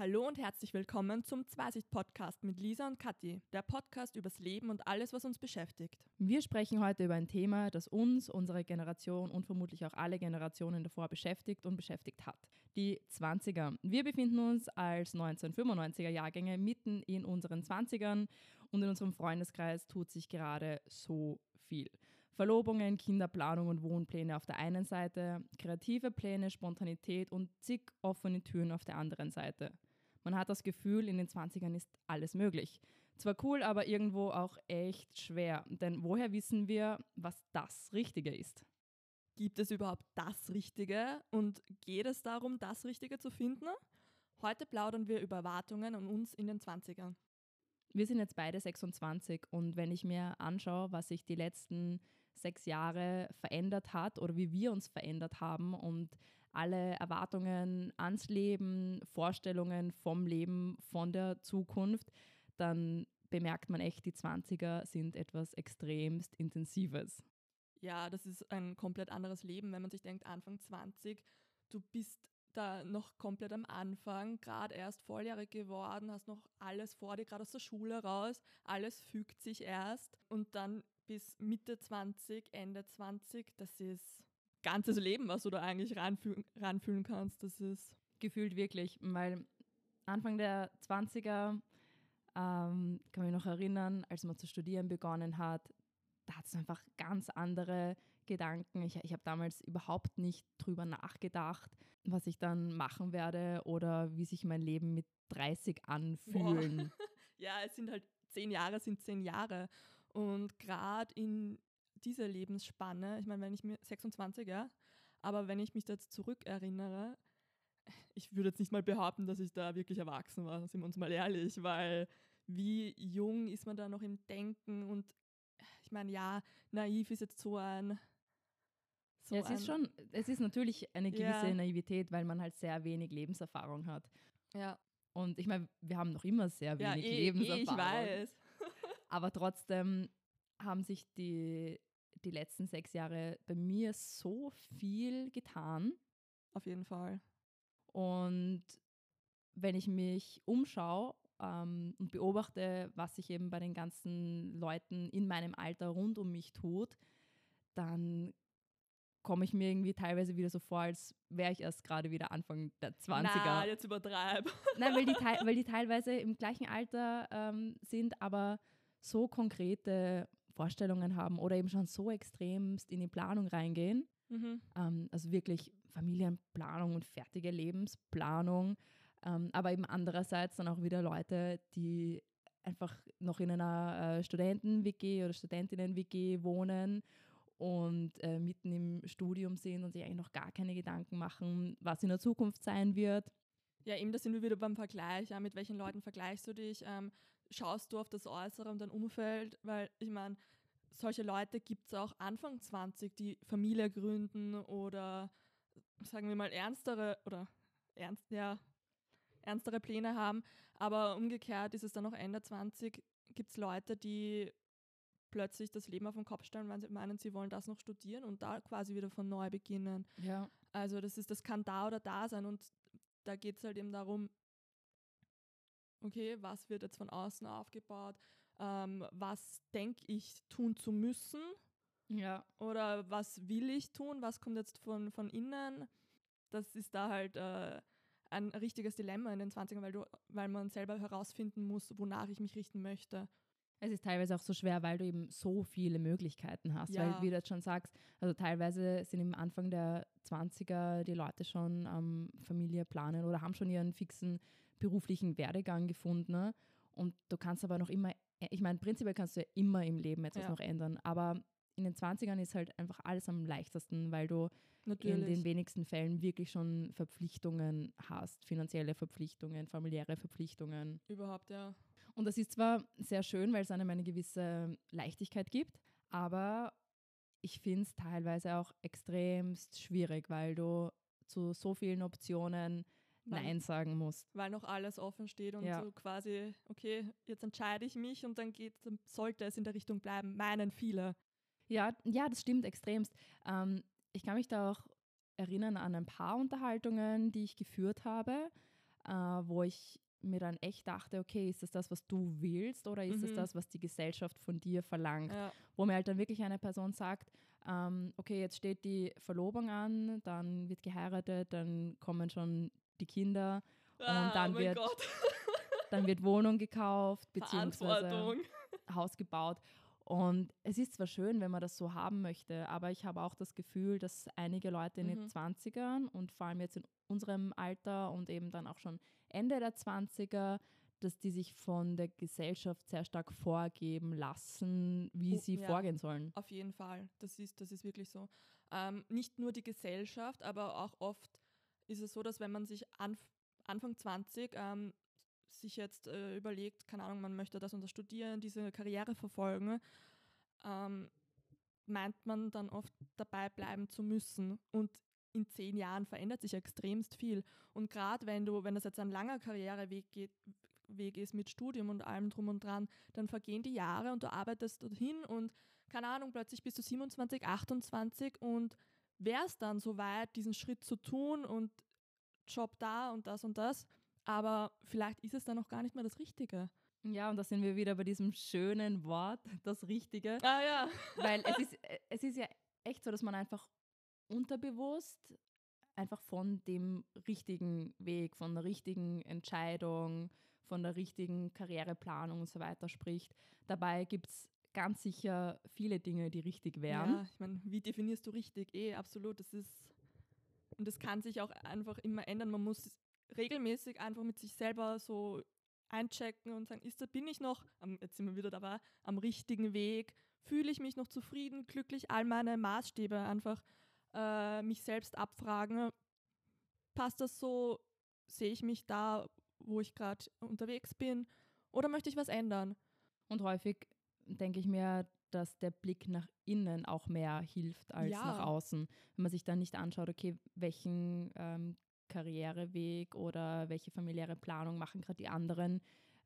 Hallo und herzlich willkommen zum Zweisicht-Podcast mit Lisa und Kathi, der Podcast übers Leben und alles, was uns beschäftigt. Wir sprechen heute über ein Thema, das uns, unsere Generation und vermutlich auch alle Generationen davor beschäftigt und beschäftigt hat. Die 20er. Wir befinden uns als 1995er Jahrgänge mitten in unseren 20ern und in unserem Freundeskreis tut sich gerade so viel. Verlobungen, Kinderplanung und Wohnpläne auf der einen Seite, kreative Pläne, Spontanität und zig offene Türen auf der anderen Seite. Man hat das Gefühl, in den 20ern ist alles möglich. Zwar cool, aber irgendwo auch echt schwer. Denn woher wissen wir, was das Richtige ist? Gibt es überhaupt das Richtige und geht es darum, das Richtige zu finden? Heute plaudern wir über Erwartungen an uns in den 20ern. Wir sind jetzt beide 26 und wenn ich mir anschaue, was sich die letzten sechs Jahre verändert hat oder wie wir uns verändert haben und alle Erwartungen ans Leben, Vorstellungen vom Leben, von der Zukunft, dann bemerkt man echt, die 20er sind etwas extremst Intensives. Ja, das ist ein komplett anderes Leben, wenn man sich denkt, Anfang 20, du bist da noch komplett am Anfang, gerade erst volljährig geworden, hast noch alles vor dir, gerade aus der Schule raus, alles fügt sich erst und dann bis Mitte 20, Ende 20, das ist ganzes Leben, was du da eigentlich ranfühlen, kannst. Das ist gefühlt wirklich, weil Anfang der 20er ähm, kann mich noch erinnern, als man zu studieren begonnen hat, da hat es einfach ganz andere Gedanken. Ich, ich habe damals überhaupt nicht drüber nachgedacht, was ich dann machen werde oder wie sich mein Leben mit 30 anfühlen. ja, es sind halt zehn Jahre, sind zehn Jahre. Und gerade in dieser Lebensspanne, ich meine, wenn ich mir 26, ja, aber wenn ich mich da jetzt zurückerinnere, ich würde jetzt nicht mal behaupten, dass ich da wirklich erwachsen war, sind wir uns mal ehrlich, weil wie jung ist man da noch im Denken und ich meine, ja, naiv ist jetzt so ein. So ja, es ist schon, es ist natürlich eine gewisse ja. Naivität, weil man halt sehr wenig Lebenserfahrung hat. Ja. Und ich meine, wir haben noch immer sehr wenig ja, eh, Lebenserfahrung. Eh, ich weiß. Aber trotzdem haben sich die, die letzten sechs Jahre bei mir so viel getan. Auf jeden Fall. Und wenn ich mich umschaue ähm, und beobachte, was sich eben bei den ganzen Leuten in meinem Alter rund um mich tut, dann komme ich mir irgendwie teilweise wieder so vor, als wäre ich erst gerade wieder Anfang der 20er. Na, jetzt übertreib. Nein, weil die, weil die teilweise im gleichen Alter ähm, sind, aber so konkrete Vorstellungen haben oder eben schon so extremst in die Planung reingehen. Mhm. Ähm, also wirklich Familienplanung und fertige Lebensplanung. Ähm, aber eben andererseits dann auch wieder Leute, die einfach noch in einer äh, Studenten-WG oder Studentinnen-WG wohnen und äh, mitten im Studium sind und sich eigentlich noch gar keine Gedanken machen, was in der Zukunft sein wird. Ja, eben, da sind wir wieder beim Vergleich. Ja, mit welchen Leuten vergleichst du dich? Ähm, schaust du auf das Äußere und dein Umfeld? Weil ich meine, solche Leute gibt es auch Anfang 20, die Familie gründen oder sagen wir mal ernstere oder ernst, ja, ernstere Pläne haben. Aber umgekehrt ist es dann auch Ende 20, gibt es Leute, die plötzlich das Leben auf den Kopf stellen, weil sie meinen, sie wollen das noch studieren und da quasi wieder von neu beginnen. Ja. Also das ist, das kann da oder da sein und da geht es halt eben darum, okay, was wird jetzt von außen aufgebaut, ähm, was denke ich tun zu müssen ja. oder was will ich tun, was kommt jetzt von, von innen. Das ist da halt äh, ein richtiges Dilemma in den 20ern, weil, du, weil man selber herausfinden muss, wonach ich mich richten möchte. Es ist teilweise auch so schwer, weil du eben so viele Möglichkeiten hast. Ja. Weil, wie du jetzt schon sagst, also teilweise sind im Anfang der 20er die Leute schon ähm, Familie planen oder haben schon ihren fixen beruflichen Werdegang gefunden. Ne? Und du kannst aber noch immer, ich meine, prinzipiell kannst du ja immer im Leben etwas ja. noch ändern, aber in den 20ern ist halt einfach alles am leichtesten, weil du Natürlich. in den wenigsten Fällen wirklich schon Verpflichtungen hast, finanzielle Verpflichtungen, familiäre Verpflichtungen. Überhaupt, ja. Und das ist zwar sehr schön, weil es einem eine gewisse Leichtigkeit gibt, aber ich finde es teilweise auch extremst schwierig, weil du zu so vielen Optionen Nein sagen musst. Weil noch alles offen steht und ja. so quasi, okay, jetzt entscheide ich mich und dann geht, dann sollte es in der Richtung bleiben, meinen viele. Ja, ja, das stimmt extremst. Ähm, ich kann mich da auch erinnern an ein paar Unterhaltungen, die ich geführt habe, äh, wo ich mir dann echt dachte, okay, ist das das, was du willst oder ist es Mhm. das, was die Gesellschaft von dir verlangt? Ja. Wo mir halt dann wirklich eine Person sagt, ähm, okay, jetzt steht die Verlobung an, dann wird geheiratet, dann kommen schon die Kinder, Ah, dann oh wird dann wird Wohnung gekauft, beziehungsweise. Haus gebaut. Und es ist zwar schön, wenn man das so haben möchte, aber ich habe auch das Gefühl, dass einige Leute in den Mhm. 20ern und vor allem jetzt in unserem Alter und eben dann auch schon Ende der 20er, dass die sich von der Gesellschaft sehr stark vorgeben lassen, wie Oh, sie ja. vorgehen sollen. Auf jeden Fall, das ist, das ist wirklich so. Ähm, nicht nur die Gesellschaft, aber auch oft ist es so, dass wenn man sich anf Anfang 20 ähm, sich jetzt äh, überlegt, keine Ahnung, man möchte das das studieren, diese Karriere verfolgen, ähm, meint man dann oft dabei bleiben zu müssen. Und in zehn Jahren verändert sich extremst viel. Und gerade wenn du, wenn das jetzt ein langer Karriereweg geht, Weg ist mit Studium und allem drum und dran, dann vergehen die Jahre und du arbeitest dorthin und keine Ahnung, plötzlich bist du 27, 28 und wärst dann so weit, diesen Schritt zu tun und Job da und das und das, aber vielleicht ist es dann noch gar nicht mehr das Richtige. Ja, und da sind wir wieder bei diesem schönen Wort, das Richtige. Ah ja. Weil es ist, äh, es ist ja echt so, dass man einfach unterbewusst einfach von dem richtigen Weg, von der richtigen Entscheidung, von der richtigen Karriereplanung und so weiter spricht. Dabei gibt es ganz sicher viele Dinge, die richtig wären. Ja, ich meine, wie definierst du richtig? Eh, absolut. Das ist, und das kann sich auch einfach immer ändern. Man muss regelmäßig einfach mit sich selber so einchecken und sagen, ist da, bin ich noch, am, jetzt sind wir wieder dabei, am richtigen Weg? Fühle ich mich noch zufrieden, glücklich? All meine Maßstäbe einfach äh, mich selbst abfragen. Passt das so? Sehe ich mich da, wo ich gerade unterwegs bin? Oder möchte ich was ändern? Und häufig denke ich mir, dass der Blick nach innen auch mehr hilft als Ja. nach außen. Wenn man sich dann nicht anschaut, okay, welchen ähm, Karriereweg oder welche familiäre Planung machen gerade die anderen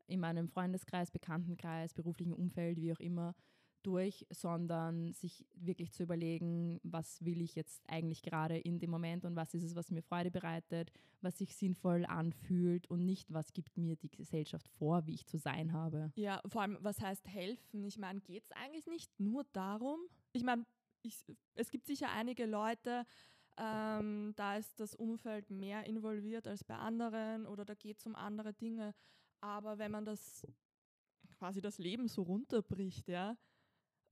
in meinem Freundeskreis, Bekanntenkreis, beruflichen Umfeld, wie auch immer, durch, sondern sich wirklich zu überlegen, was will ich jetzt eigentlich gerade in dem Moment und was ist es, was mir Freude bereitet, was sich sinnvoll anfühlt und nicht, was gibt mir die Gesellschaft vor, wie ich zu sein habe. Ja, vor allem, was heißt helfen? Ich meine, geht es eigentlich nicht nur darum? Ich meine, ich, es gibt sicher einige Leute, ähm, da ist das Umfeld mehr involviert als bei anderen oder da geht es um andere Dinge. Aber wenn man das quasi das Leben so runterbricht, ja,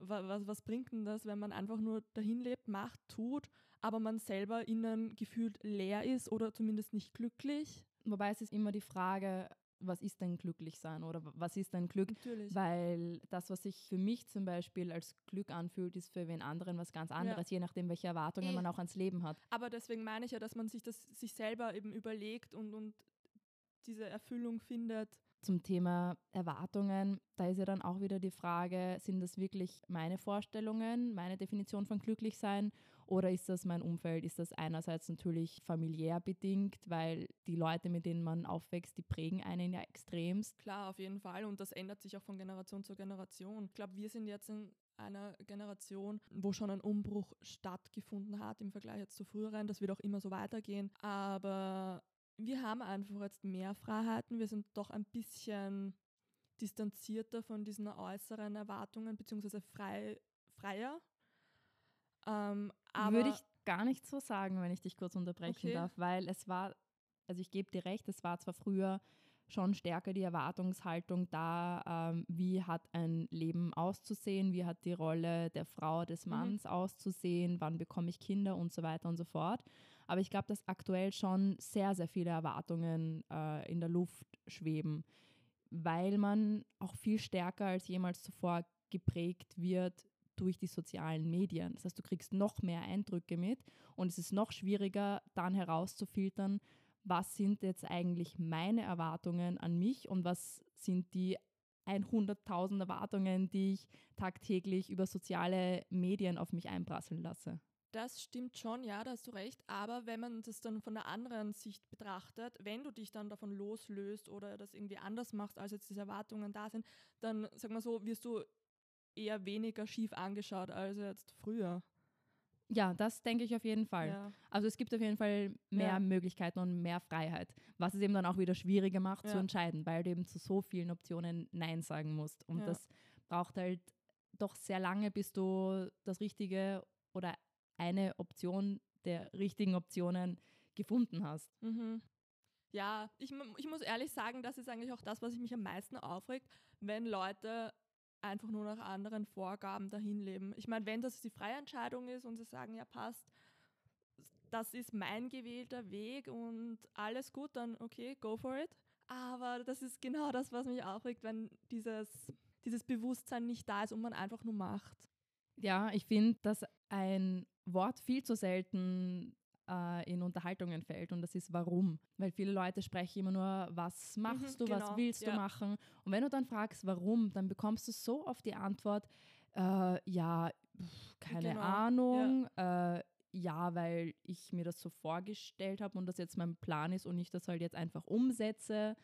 was, was bringt denn das, wenn man einfach nur dahin lebt, macht, tut, aber man selber innen gefühlt leer ist oder zumindest nicht glücklich? Wobei es ist immer die Frage, was ist denn glücklich sein oder was ist denn Glück? Natürlich. Weil das, was sich für mich zum Beispiel als Glück anfühlt, ist für wen anderen was ganz anderes, je nachdem, welche Erwartungen Eh. man auch ans Leben hat. Aber deswegen meine ich ja, dass man sich das sich selber eben überlegt und, und diese Erfüllung findet. Zum Thema Erwartungen, da ist ja dann auch wieder die Frage, sind das wirklich meine Vorstellungen, meine Definition von glücklich sein oder ist das mein Umfeld? Ist das einerseits natürlich familiär bedingt, weil die Leute, mit denen man aufwächst, die prägen einen ja extremst. Klar, auf jeden Fall. Und das ändert sich auch von Generation zu Generation. Ich glaube, wir sind jetzt in einer Generation, wo schon ein Umbruch stattgefunden hat im Vergleich jetzt zu früheren. Das wird auch immer so weitergehen. Aber wir haben einfach jetzt mehr Freiheiten. Wir sind doch ein bisschen distanzierter von diesen äußeren Erwartungen, beziehungsweise frei, freier. Ähm, Würde ich gar nicht so sagen, wenn ich dich kurz unterbrechen Okay. darf, weil es war, also ich gebe dir recht, es war zwar früher schon stärker die Erwartungshaltung da, ähm, wie hat ein Leben auszusehen, wie hat die Rolle der Frau, des Mhm. Manns auszusehen, wann bekomme ich Kinder und so weiter und so fort. Aber ich glaube, dass aktuell schon sehr, sehr viele Erwartungen äh, in der Luft schweben, weil man auch viel stärker als jemals zuvor geprägt wird durch die sozialen Medien. Das heißt, du kriegst noch mehr Eindrücke mit und es ist noch schwieriger, dann herauszufiltern, was sind jetzt eigentlich meine Erwartungen an mich und was sind die 100.000 Erwartungen, die ich tagtäglich über soziale Medien auf mich einprasseln lasse. Das stimmt schon, ja, da hast du recht. Aber wenn man das dann von der anderen Sicht betrachtet, wenn du dich dann davon loslöst oder das irgendwie anders machst, als jetzt diese Erwartungen da sind, dann, sag mal so, wirst du eher weniger schief angeschaut als jetzt früher. Ja, das denke ich auf jeden Fall. Ja. Also es gibt auf jeden Fall mehr Ja. Möglichkeiten und mehr Freiheit, was es eben dann auch wieder schwieriger macht zu Ja. entscheiden, weil du eben zu so vielen Optionen Nein sagen musst. Und das braucht halt doch sehr lange, bis du das Richtige oder eine Option der richtigen Optionen gefunden hast. Mhm. Ja, ich, ich muss ehrlich sagen, das ist eigentlich auch das, was mich am meisten aufregt, wenn Leute einfach nur nach anderen Vorgaben dahin leben. Ich meine, wenn das die freie Entscheidung ist und sie sagen, ja passt, das ist mein gewählter Weg und alles gut, dann okay, go for it. Aber das ist genau das, was mich aufregt, wenn dieses, dieses Bewusstsein nicht da ist und man einfach nur macht. Ja, ich finde, dass ein Wort viel zu selten äh, in Unterhaltungen fällt und das ist warum. Weil viele Leute sprechen immer nur, was machst Mhm, du, was genau, willst du ja. machen. Und wenn du dann fragst, warum, dann bekommst du so oft die Antwort, äh, ja, pff, keine Genau, Ahnung, ja. Äh, ja, weil ich mir das so vorgestellt habe und das jetzt mein Plan ist und ich das halt jetzt einfach umsetze.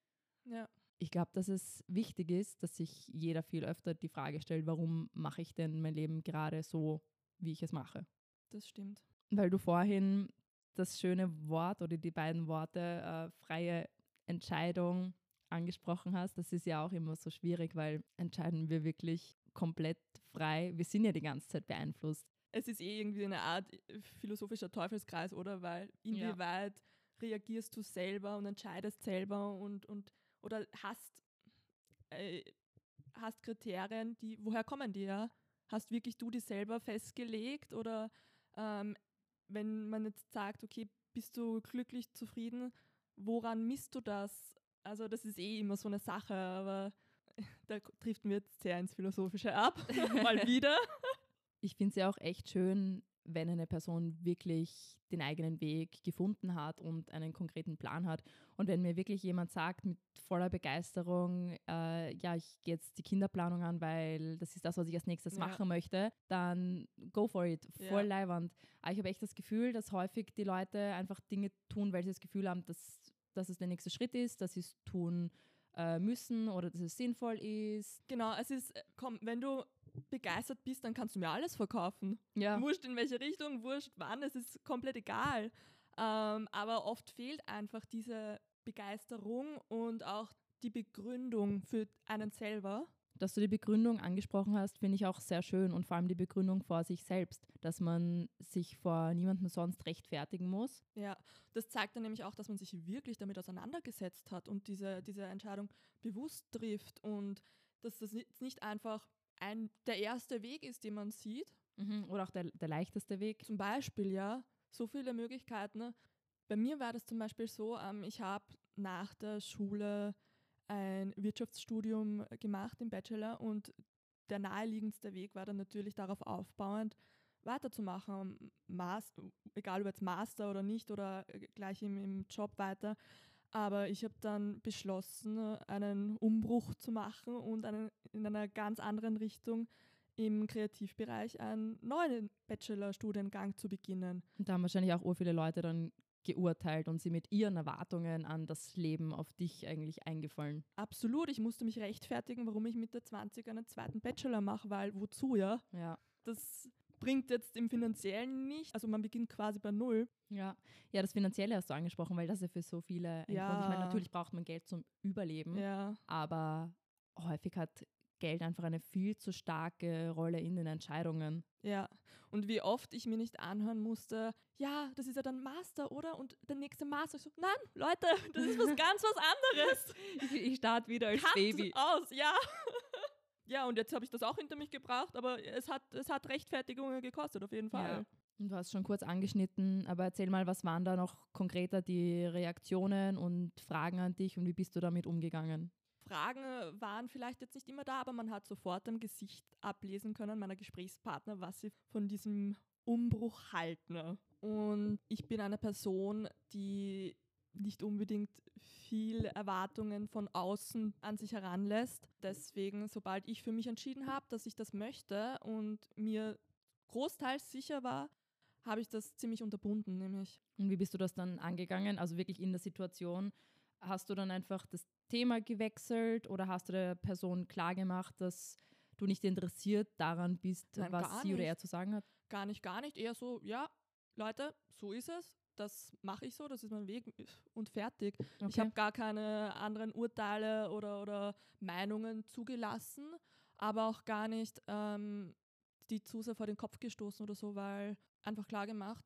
Ja. Ich glaube, dass es wichtig ist, dass sich jeder viel öfter die Frage stellt, warum mache ich denn mein Leben gerade so, wie ich es mache. Das stimmt. Weil du vorhin das schöne Wort oder die beiden Worte äh, freie Entscheidung angesprochen hast. Das ist ja auch immer so schwierig, weil entscheiden wir wirklich komplett frei. Wir sind ja die ganze Zeit beeinflusst. es ist eh irgendwie eine Art äh, philosophischer Teufelskreis, oder? Weil Ja. inwieweit reagierst du selber und entscheidest selber und, und oder hast, äh, hast Kriterien, die, woher kommen die ja? Hast wirklich du die selber festgelegt oder ähm, wenn man jetzt sagt, okay, bist du glücklich, zufrieden, woran misst du das? Also das ist eh immer so eine Sache, aber da trifft mir jetzt sehr ins Philosophische ab, mal wieder. Ich finde es ja auch echt schön, wenn eine Person wirklich den eigenen Weg gefunden hat und einen konkreten Plan hat. Und wenn mir wirklich jemand sagt mit voller Begeisterung, äh, ja, ich gehe jetzt die Kinderplanung an, weil das ist das, was ich als nächstes Ja. machen möchte, dann go for it, voll Ja. leiwand. Aber ich habe echt das Gefühl, dass häufig die Leute einfach Dinge tun, weil sie das Gefühl haben, dass, dass es der nächste Schritt ist, dass sie es tun äh, müssen oder dass es sinnvoll ist. Genau, es ist, äh, komm, wenn du begeistert bist, dann kannst du mir alles verkaufen. Ja. Wurscht in welche Richtung, wurscht wann, es ist komplett egal. Ähm, aber oft fehlt einfach diese Begeisterung und auch die Begründung für einen selber. Dass du die Begründung angesprochen hast, finde ich auch sehr schön und vor allem die Begründung vor sich selbst, dass man sich vor niemandem sonst rechtfertigen muss. Ja, das zeigt dann nämlich auch, dass man sich wirklich damit auseinandergesetzt hat und diese, diese Entscheidung bewusst trifft und dass das nicht einfach ein, der erste Weg ist, den man sieht, Oder auch der, der leichteste Weg. Zum Beispiel, ja, so viele Möglichkeiten. ne? Bei mir war das zum Beispiel so, ähm, ich habe nach der Schule ein Wirtschaftsstudium gemacht im Bachelor und der naheliegendste Weg war dann natürlich darauf aufbauend, weiterzumachen, Mas egal ob jetzt Master oder nicht oder äh, gleich im, im Job weiter. Aber ich habe dann beschlossen, einen Umbruch zu machen und einen, in einer ganz anderen Richtung im Kreativbereich einen neuen Bachelorstudiengang zu beginnen. Und da haben wahrscheinlich auch ur viele Leute dann geurteilt und sie mit ihren Erwartungen an das Leben auf dich eigentlich eingefallen. Absolut, ich musste mich rechtfertigen, warum ich mit der 20 einen zweiten Bachelor mache, weil wozu, ja? Ja. Das bringt jetzt im Finanziellen nicht, also man beginnt quasi bei Null. Ja. ja, das Finanzielle hast du angesprochen, weil das ja für so viele ein Ja. Grund. Ich meine, natürlich braucht man Geld zum Überleben, Ja, aber häufig hat Geld einfach eine viel zu starke Rolle in den Entscheidungen. ja. Und wie oft ich mir nicht anhören musste, ja, das ist ja dann Master, oder? Und der nächste Master. Ich so, nein, Leute, das ist was ganz was anderes. Ich, ich starte wieder als Cut Baby. aus, ja. Ja, und jetzt habe ich das auch hinter mich gebracht, aber es hat, es hat Rechtfertigungen gekostet, auf jeden Fall. Ja. Und Du hast schon kurz angeschnitten, aber erzähl mal, was waren da noch konkreter die Reaktionen und Fragen an dich und wie bist du damit umgegangen? Fragen äh, waren vielleicht jetzt nicht immer da, aber man hat sofort am Gesicht ablesen können, meiner Gesprächspartner, was sie von diesem Umbruch halten. Und ich bin eine Person, die nicht unbedingt viel Erwartungen von außen an sich heranlässt. Deswegen, sobald ich für mich entschieden habe, dass ich das möchte und mir großteils sicher war, habe ich das ziemlich unterbunden, nämlich. Und wie bist du das dann angegangen? Also wirklich in der Situation, hast du dann einfach das Thema gewechselt oder hast du der Person klargemacht, dass du nicht interessiert daran bist, Nein, was sie oder nicht. er zu sagen hat? gar nicht, gar nicht. Eher so, ja, Leute, so ist es. Das mache ich so, das ist mein Weg und fertig. Okay. Ich habe gar keine anderen Urteile oder, oder Meinungen zugelassen, aber auch gar nicht ähm, die zu sehr vor den Kopf gestoßen oder so, weil einfach klar gemacht,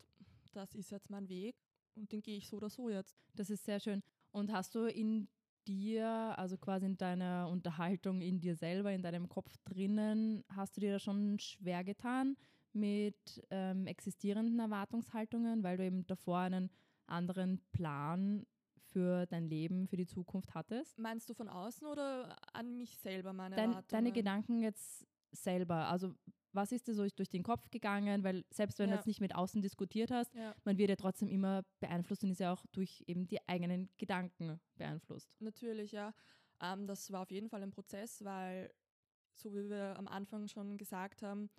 das ist jetzt mein Weg und den gehe ich so oder so jetzt. Das ist sehr schön. Und hast du in dir, also quasi in deiner Unterhaltung in dir selber, in deinem Kopf drinnen, hast du dir da schon schwer getan mit ähm, existierenden Erwartungshaltungen, weil du eben davor einen anderen Plan für dein Leben, für die Zukunft hattest? Meinst du von außen oder an mich selber meine Dein, Erwartungen? Deine Gedanken jetzt selber, also was ist dir so durch den Kopf gegangen? Weil selbst wenn ja. du jetzt nicht mit außen diskutiert hast, ja. man wird ja trotzdem immer beeinflusst und ist ja auch durch eben die eigenen Gedanken beeinflusst. Natürlich, ja. Ähm, das war auf jeden Fall ein Prozess, weil, so wie wir am Anfang schon gesagt haben,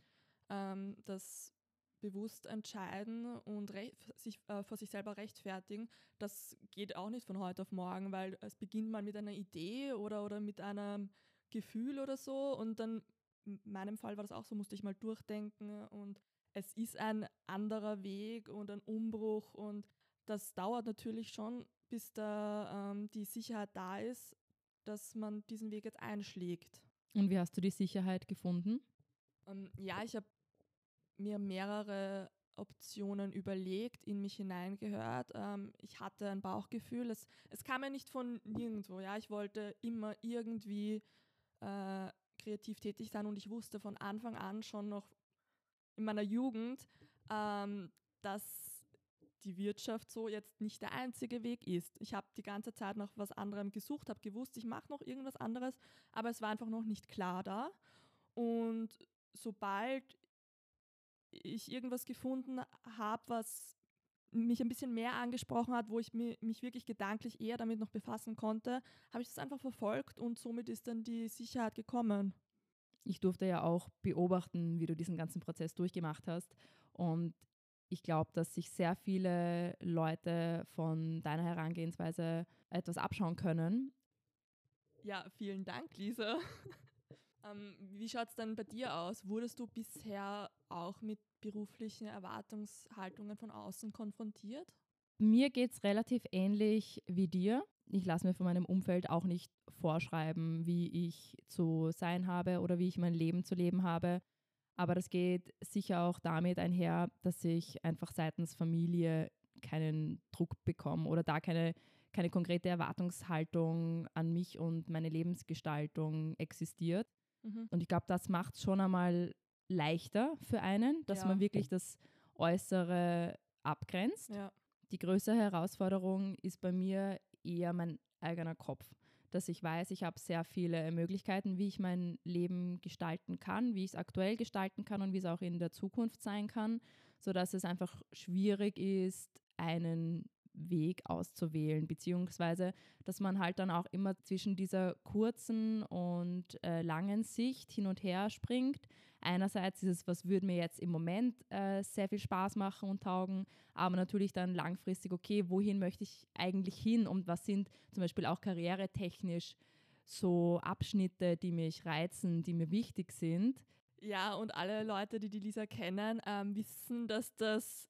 ähm, das bewusst entscheiden und sich äh, vor sich selber rechtfertigen, das geht auch nicht von heute auf morgen, weil es beginnt mal mit einer Idee oder, oder mit einem Gefühl oder so und dann in meinem Fall war das auch so, musste ich mal durchdenken und es ist ein anderer Weg und ein Umbruch und das dauert natürlich schon, bis da ähm, die Sicherheit da ist, dass man diesen Weg jetzt einschlägt. Und wie hast du die Sicherheit gefunden? Ähm, ja, ich habe mir mehrere Optionen überlegt, in mich hineingehört. Ähm, ich hatte ein Bauchgefühl. Es, es kam ja nicht von nirgendwo. Ja, ich wollte immer irgendwie äh, kreativ tätig sein und ich wusste von Anfang an schon noch in meiner Jugend, ähm, dass die Wirtschaft so jetzt nicht der einzige Weg ist. Ich habe die ganze Zeit nach was anderem gesucht, habe gewusst, ich mache noch irgendwas anderes, aber es war einfach noch nicht klar da. Und sobald ich irgendwas gefunden habe, was mich ein bisschen mehr angesprochen hat, wo ich mich wirklich gedanklich eher damit noch befassen konnte, habe ich das einfach verfolgt und somit ist dann die Sicherheit gekommen. Ich durfte ja auch beobachten, wie du diesen ganzen Prozess durchgemacht hast und ich glaube, dass sich sehr viele Leute von deiner Herangehensweise etwas abschauen können. Ja, vielen Dank, Lisa. ähm, wie schaut es dann bei dir aus? Wurdest du bisher auch mit beruflichen Erwartungshaltungen von außen konfrontiert? Mir geht es relativ ähnlich wie dir. Ich lasse mir von meinem Umfeld auch nicht vorschreiben, wie ich zu sein habe oder wie ich mein Leben zu leben habe. Aber das geht sicher auch damit einher, dass ich einfach seitens Familie keinen Druck bekomme oder da keine, keine konkrete Erwartungshaltung an mich und meine Lebensgestaltung existiert. Mhm. Und ich glaube, das macht es schon einmal leichter für einen, dass ja. man wirklich das Äußere abgrenzt. Ja. Die größere Herausforderung ist bei mir eher mein eigener Kopf, dass ich weiß, ich habe sehr viele Möglichkeiten, wie ich mein Leben gestalten kann, wie ich es aktuell gestalten kann und wie es auch in der Zukunft sein kann, sodass es einfach schwierig ist, einen Weg auszuwählen, beziehungsweise dass man halt dann auch immer zwischen dieser kurzen und äh, langen Sicht hin und her springt. Einerseits ist es, was würde mir jetzt im Moment äh, sehr viel Spaß machen und taugen, aber natürlich dann langfristig, okay, wohin möchte ich eigentlich hin und was sind zum Beispiel auch karrieretechnisch so Abschnitte, die mich reizen, die mir wichtig sind. Ja, und alle Leute, die die Lisa kennen, ähm, wissen, dass das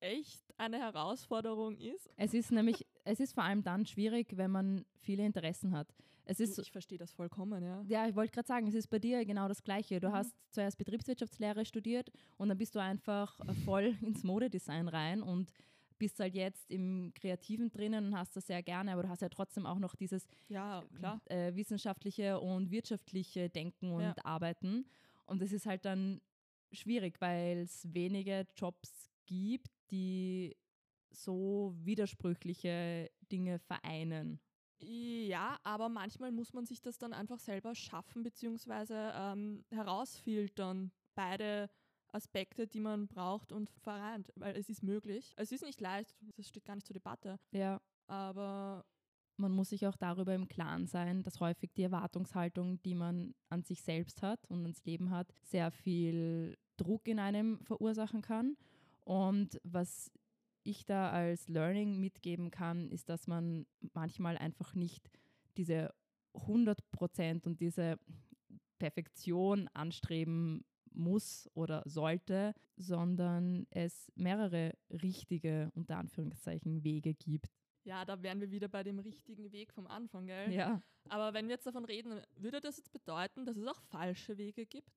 echt eine Herausforderung ist. Es ist nämlich, es ist vor allem dann schwierig, wenn man viele Interessen hat. Es ist, ich verstehe das vollkommen, ja. Ja, ich wollte gerade sagen, es ist bei dir genau das Gleiche. Du mhm. hast zuerst Betriebswirtschaftslehre studiert und dann bist du einfach voll ins Modedesign rein und bist halt jetzt im Kreativen drinnen und hast das sehr gerne, aber du hast ja trotzdem auch noch dieses ja, äh, wissenschaftliche und wirtschaftliche Denken und ja. Arbeiten. Und es ist halt dann schwierig, weil es wenige Jobs gibt, die so widersprüchliche Dinge vereinen. Ja, aber manchmal muss man sich das dann einfach selber schaffen bzw. Ähm, herausfiltern. Beide Aspekte, die man braucht und vereint, weil es ist möglich. Es ist nicht leicht, das steht gar nicht zur Debatte. Ja. Aber man muss sich auch darüber im Klaren sein, dass häufig die Erwartungshaltung, die man an sich selbst hat und ans Leben hat, sehr viel Druck in einem verursachen kann und was ich da als Learning mitgeben kann, ist, dass man manchmal einfach nicht diese 100% und diese Perfektion anstreben muss oder sollte, sondern es mehrere richtige, unter Anführungszeichen, Wege gibt. Ja, da wären wir wieder bei dem richtigen Weg vom Anfang, gell? Ja. Aber wenn wir jetzt davon reden, würde das jetzt bedeuten, dass es auch falsche Wege gibt?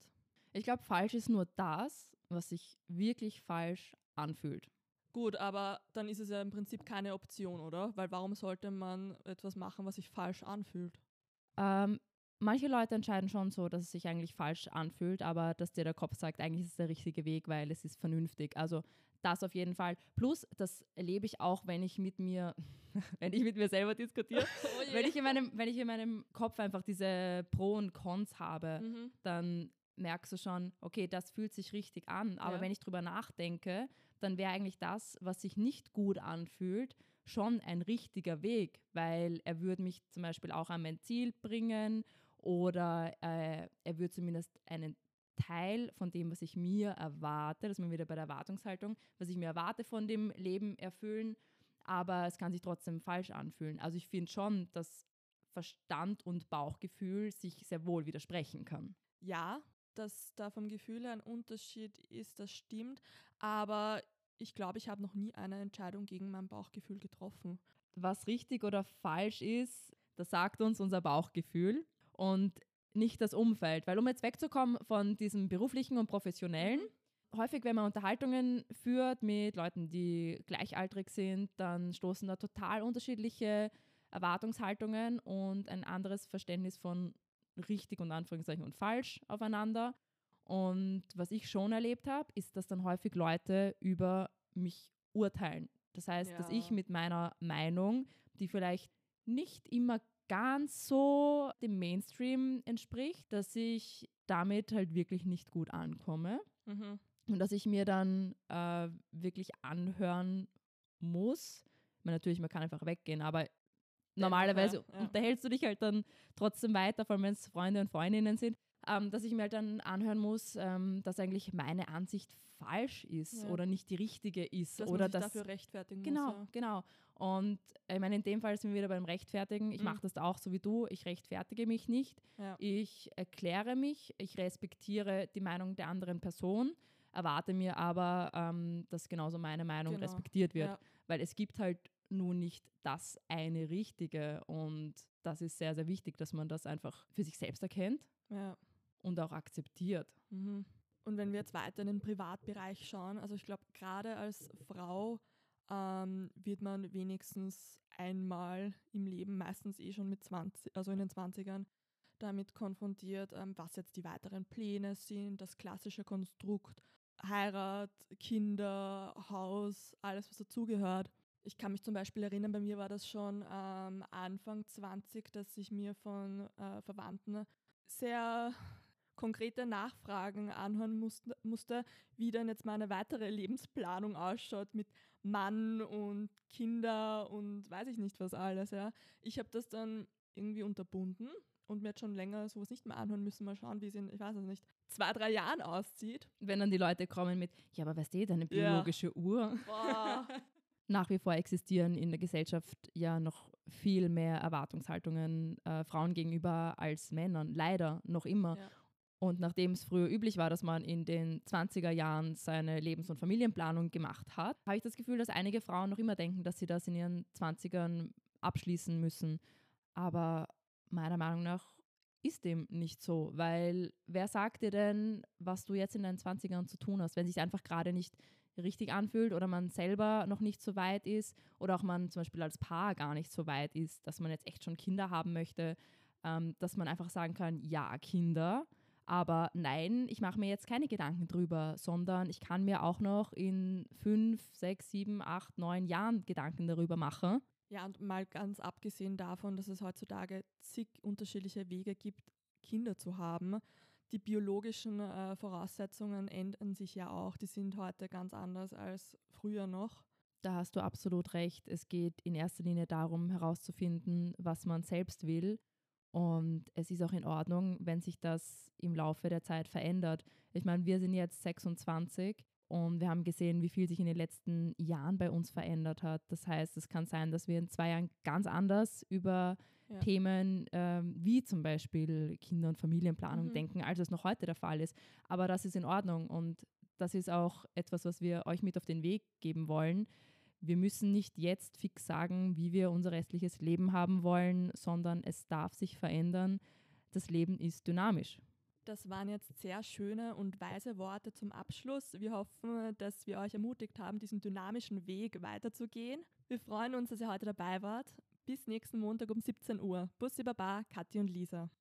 Ich glaube, falsch ist nur das, was sich wirklich falsch anfühlt. Gut, aber dann ist es ja im Prinzip keine Option, oder? Weil warum sollte man etwas machen, was sich falsch anfühlt? Ähm, manche Leute entscheiden schon so, dass es sich eigentlich falsch anfühlt, aber dass dir der Kopf sagt, eigentlich ist es der richtige Weg, weil es ist vernünftig. Also das auf jeden Fall. Plus, das erlebe ich auch, wenn ich mit mir, wenn ich mit mir selber diskutiere. Oh wenn, ich in meinem, wenn ich in meinem Kopf einfach diese Pro und Cons habe, mhm. dann merkst du schon, okay, das fühlt sich richtig an. Aber ja. wenn ich drüber nachdenke, dann wäre eigentlich das, was sich nicht gut anfühlt, schon ein richtiger Weg, weil er würde mich zum Beispiel auch an mein Ziel bringen oder äh, er würde zumindest einen Teil von dem, was ich mir erwarte, das ist mir wieder bei der Erwartungshaltung, was ich mir erwarte von dem Leben erfüllen, aber es kann sich trotzdem falsch anfühlen. Also ich finde schon, dass Verstand und Bauchgefühl sich sehr wohl widersprechen kann. Ja, dass da vom Gefühl ein Unterschied ist, das stimmt. Aber ich glaube, ich habe noch nie eine Entscheidung gegen mein Bauchgefühl getroffen. Was richtig oder falsch ist, das sagt uns unser Bauchgefühl und nicht das Umfeld. Weil um jetzt wegzukommen von diesem beruflichen und professionellen, mhm. häufig, wenn man Unterhaltungen führt mit Leuten, die gleichaltrig sind, dann stoßen da total unterschiedliche Erwartungshaltungen und ein anderes Verständnis von richtig und Anführungszeichen und falsch aufeinander. Und was ich schon erlebt habe, ist, dass dann häufig Leute über mich urteilen. Das heißt, ja. dass ich mit meiner Meinung, die vielleicht nicht immer ganz so dem Mainstream entspricht, dass ich damit halt wirklich nicht gut ankomme. Mhm. Und dass ich mir dann äh, wirklich anhören muss. Ich meine, natürlich, man kann einfach weggehen, aber normalerweise ja. unterhältst du dich halt dann trotzdem weiter, vor allem wenn es Freunde und Freundinnen sind, ähm, dass ich mir halt dann anhören muss, ähm, dass eigentlich meine Ansicht falsch ist ja. oder nicht die richtige ist. Dass oder man sich dass, dafür rechtfertigen genau, muss. Ja. Genau, Und ich meine, in dem Fall sind wir wieder beim Rechtfertigen. Ich mhm. mache das auch so wie du. Ich rechtfertige mich nicht. Ja. Ich erkläre mich. Ich respektiere die Meinung der anderen Person, erwarte mir aber, ähm, dass genauso meine Meinung genau. respektiert wird. Weil es gibt halt nun nicht das eine Richtige. Und das ist sehr, sehr wichtig, dass man das einfach für sich selbst erkennt ja. und auch akzeptiert. Mhm. Und wenn wir jetzt weiter in den Privatbereich schauen, also ich glaube, gerade als Frau ähm, wird man wenigstens einmal im Leben, meistens eh schon mit 20, also in den 20ern, damit konfrontiert, ähm, was jetzt die weiteren Pläne sind, das klassische Konstrukt, Heirat, Kinder, Haus, alles, was dazugehört. Ich kann mich zum Beispiel erinnern, bei mir war das schon ähm, Anfang 20, dass ich mir von äh, Verwandten sehr konkrete Nachfragen anhören musste, musste, wie dann jetzt meine weitere Lebensplanung ausschaut mit Mann und Kinder und weiß ich nicht was alles. Ja. Ich habe das dann irgendwie unterbunden und mir jetzt schon länger sowas nicht mehr anhören müssen. Mal schauen, wie es in, ich weiß es nicht, zwei, drei Jahren aussieht. Wenn dann die Leute kommen mit, ja, aber weißt du, deine biologische ja. Uhr. Boah. Nach wie vor existieren in der Gesellschaft ja noch viel mehr Erwartungshaltungen äh, Frauen gegenüber als Männern. Leider noch immer. Ja. Und nachdem es früher üblich war, dass man in den 20er Jahren seine Lebens- und Familienplanung gemacht hat, habe ich das Gefühl, dass einige Frauen noch immer denken, dass sie das in ihren 20ern abschließen müssen. Aber meiner Meinung nach ist dem nicht so, weil wer sagt dir denn, was du jetzt in deinen 20ern zu tun hast, wenn sich einfach gerade nicht richtig anfühlt oder man selber noch nicht so weit ist oder auch man zum Beispiel als Paar gar nicht so weit ist, dass man jetzt echt schon Kinder haben möchte, ähm, dass man einfach sagen kann, ja, Kinder, aber nein, ich mache mir jetzt keine Gedanken drüber, sondern ich kann mir auch noch in fünf, sechs, sieben, acht, neun Jahren Gedanken darüber machen. Ja, und mal ganz abgesehen davon, dass es heutzutage zig unterschiedliche Wege gibt, Kinder zu haben. Die biologischen äh, Voraussetzungen ändern sich ja auch. Die sind heute ganz anders als früher noch. Da hast du absolut recht. Es geht in erster Linie darum, herauszufinden, was man selbst will und es ist auch in Ordnung, wenn sich das im Laufe der Zeit verändert. Ich meine, wir sind jetzt 26 und wir haben gesehen, wie viel sich in den letzten Jahren bei uns verändert hat. Das heißt, es kann sein, dass wir in zwei Jahren ganz anders über ja. Themen ähm, wie zum Beispiel Kinder- und Familienplanung mhm. denken, als es noch heute der Fall ist. Aber das ist in Ordnung und das ist auch etwas, was wir euch mit auf den Weg geben wollen. Wir müssen nicht jetzt fix sagen, wie wir unser restliches Leben haben wollen, sondern es darf sich verändern. Das Leben ist dynamisch. Das waren jetzt sehr schöne und weise Worte zum Abschluss. Wir hoffen, dass wir euch ermutigt haben, diesen dynamischen Weg weiterzugehen. Wir freuen uns, dass ihr heute dabei wart. Bis nächsten Montag um 17 Uhr. Bussi Baba, Kathi und Lisa.